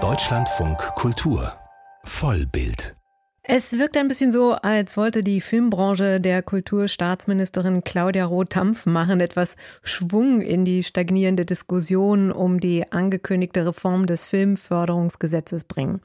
Deutschlandfunk Kultur Vollbild es wirkt ein bisschen so, als wollte die Filmbranche der Kulturstaatsministerin Claudia Roth Dampf machen, etwas Schwung in die stagnierende Diskussion um die angekündigte Reform des Filmförderungsgesetzes bringen.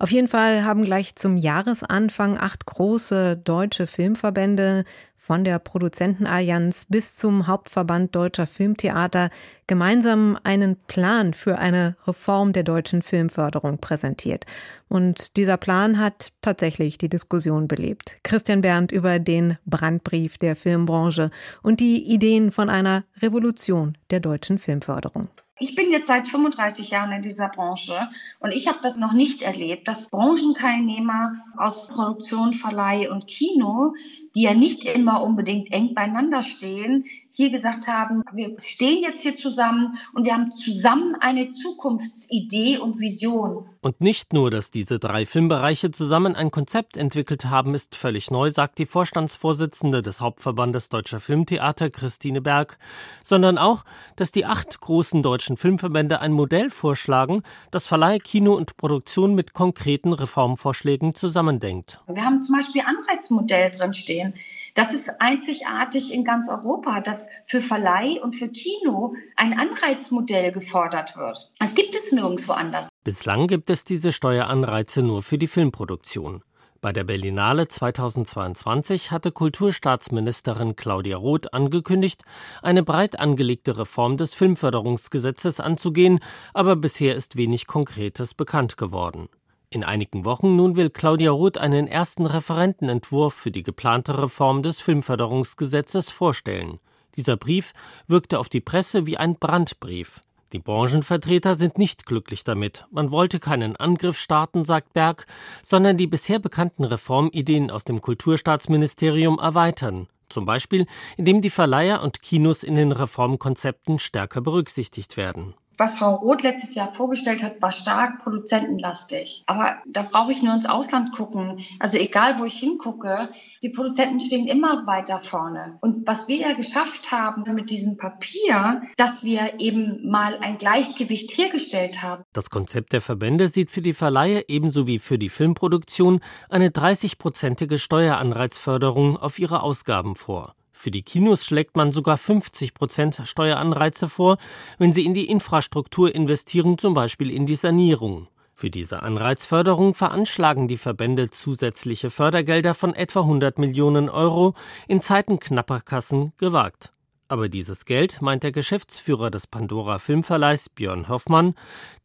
Auf jeden Fall haben gleich zum Jahresanfang acht große deutsche Filmverbände von der Produzentenallianz bis zum Hauptverband deutscher Filmtheater gemeinsam einen Plan für eine Reform der deutschen Filmförderung präsentiert. Und dieser Plan hat tatsächlich die Diskussion belebt. Christian Berndt über den Brandbrief der Filmbranche und die Ideen von einer Revolution der deutschen Filmförderung. Ich bin jetzt seit 35 Jahren in dieser Branche und ich habe das noch nicht erlebt, dass Branchenteilnehmer aus Produktion, Verleih und Kino, die ja nicht immer unbedingt eng beieinander stehen, hier gesagt haben, wir stehen jetzt hier zusammen und wir haben zusammen eine Zukunftsidee und Vision. Und nicht nur, dass diese drei Filmbereiche zusammen ein Konzept entwickelt haben, ist völlig neu, sagt die Vorstandsvorsitzende des Hauptverbandes Deutscher Filmtheater, Christine Berg, sondern auch, dass die acht großen deutschen Filmverbände ein Modell vorschlagen, das Verleih, Kino und Produktion mit konkreten Reformvorschlägen zusammendenkt. Wir haben zum Beispiel Anreizmodell drinstehen. Das ist einzigartig in ganz Europa, dass für Verleih und für Kino ein Anreizmodell gefordert wird. Das gibt es nirgendwo anders. Bislang gibt es diese Steueranreize nur für die Filmproduktion. Bei der Berlinale 2022 hatte Kulturstaatsministerin Claudia Roth angekündigt, eine breit angelegte Reform des Filmförderungsgesetzes anzugehen, aber bisher ist wenig Konkretes bekannt geworden. In einigen Wochen nun will Claudia Roth einen ersten Referentenentwurf für die geplante Reform des Filmförderungsgesetzes vorstellen. Dieser Brief wirkte auf die Presse wie ein Brandbrief. Die Branchenvertreter sind nicht glücklich damit. Man wollte keinen Angriff starten, sagt Berg, sondern die bisher bekannten Reformideen aus dem Kulturstaatsministerium erweitern. Zum Beispiel, indem die Verleiher und Kinos in den Reformkonzepten stärker berücksichtigt werden was Frau Roth letztes Jahr vorgestellt hat, war stark produzentenlastig. Aber da brauche ich nur ins Ausland gucken. Also egal, wo ich hingucke, die Produzenten stehen immer weiter vorne. Und was wir ja geschafft haben mit diesem Papier, dass wir eben mal ein Gleichgewicht hergestellt haben. Das Konzept der Verbände sieht für die Verleihe ebenso wie für die Filmproduktion eine 30-prozentige Steueranreizförderung auf ihre Ausgaben vor. Für die Kinos schlägt man sogar 50 Prozent Steueranreize vor, wenn sie in die Infrastruktur investieren, zum Beispiel in die Sanierung. Für diese Anreizförderung veranschlagen die Verbände zusätzliche Fördergelder von etwa 100 Millionen Euro, in Zeiten knapper Kassen gewagt. Aber dieses Geld, meint der Geschäftsführer des Pandora Filmverleihs Björn Hoffmann,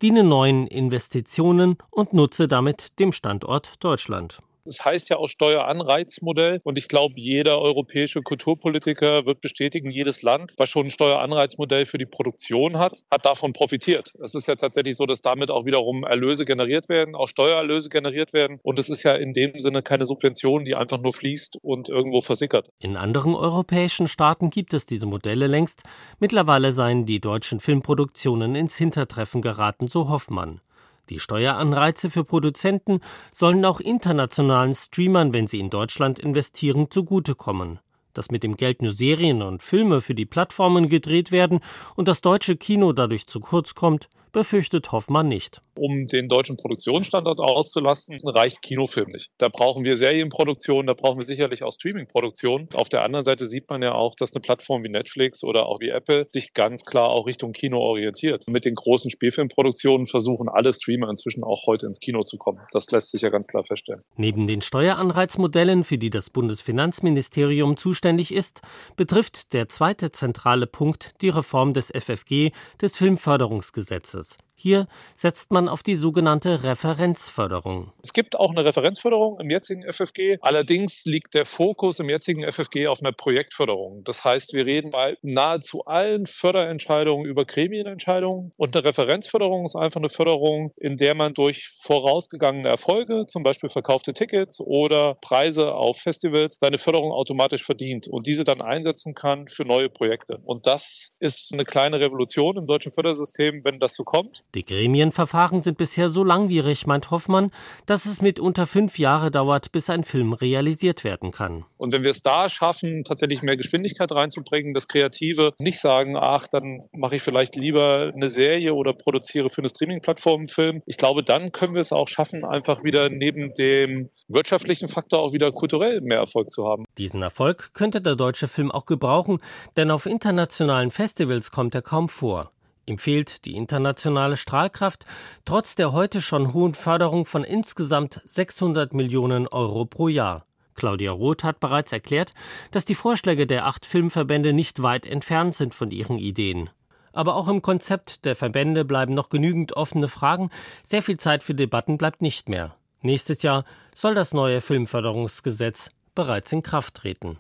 diene neuen Investitionen und nutze damit dem Standort Deutschland. Es heißt ja auch Steueranreizmodell. Und ich glaube, jeder europäische Kulturpolitiker wird bestätigen, jedes Land, was schon ein Steueranreizmodell für die Produktion hat, hat davon profitiert. Es ist ja tatsächlich so, dass damit auch wiederum Erlöse generiert werden, auch Steuererlöse generiert werden. Und es ist ja in dem Sinne keine Subvention, die einfach nur fließt und irgendwo versickert. In anderen europäischen Staaten gibt es diese Modelle längst. Mittlerweile seien die deutschen Filmproduktionen ins Hintertreffen geraten, so Hoffmann. Die Steueranreize für Produzenten sollen auch internationalen Streamern, wenn sie in Deutschland investieren, zugutekommen. Dass mit dem Geld nur Serien und Filme für die Plattformen gedreht werden und das deutsche Kino dadurch zu kurz kommt, befürchtet Hoffmann nicht. Um den deutschen Produktionsstandort auszulasten, reicht Kinofilm nicht. Da brauchen wir Serienproduktion, da brauchen wir sicherlich auch Streamingproduktion. Auf der anderen Seite sieht man ja auch, dass eine Plattform wie Netflix oder auch wie Apple sich ganz klar auch Richtung Kino orientiert. Mit den großen Spielfilmproduktionen versuchen alle Streamer inzwischen auch heute ins Kino zu kommen. Das lässt sich ja ganz klar feststellen. Neben den Steueranreizmodellen, für die das Bundesfinanzministerium zuständig ist, betrifft der zweite zentrale Punkt die Reform des FFG, des Filmförderungsgesetzes. делать. Hier setzt man auf die sogenannte Referenzförderung. Es gibt auch eine Referenzförderung im jetzigen FFG. Allerdings liegt der Fokus im jetzigen FFG auf einer Projektförderung. Das heißt, wir reden bei nahezu allen Förderentscheidungen über Gremienentscheidungen. Und eine Referenzförderung ist einfach eine Förderung, in der man durch vorausgegangene Erfolge, zum Beispiel verkaufte Tickets oder Preise auf Festivals, seine Förderung automatisch verdient und diese dann einsetzen kann für neue Projekte. Und das ist eine kleine Revolution im deutschen Fördersystem, wenn das so kommt. Die Gremienverfahren sind bisher so langwierig, meint Hoffmann, dass es mitunter fünf Jahre dauert, bis ein Film realisiert werden kann. Und wenn wir es da schaffen, tatsächlich mehr Geschwindigkeit reinzubringen, das Kreative nicht sagen, ach, dann mache ich vielleicht lieber eine Serie oder produziere für eine Streaming-Plattform einen Film. Ich glaube, dann können wir es auch schaffen, einfach wieder neben dem wirtschaftlichen Faktor auch wieder kulturell mehr Erfolg zu haben. Diesen Erfolg könnte der deutsche Film auch gebrauchen, denn auf internationalen Festivals kommt er kaum vor. Ihm fehlt die internationale Strahlkraft, trotz der heute schon hohen Förderung von insgesamt 600 Millionen Euro pro Jahr. Claudia Roth hat bereits erklärt, dass die Vorschläge der acht Filmverbände nicht weit entfernt sind von ihren Ideen. Aber auch im Konzept der Verbände bleiben noch genügend offene Fragen, sehr viel Zeit für Debatten bleibt nicht mehr. Nächstes Jahr soll das neue Filmförderungsgesetz bereits in Kraft treten.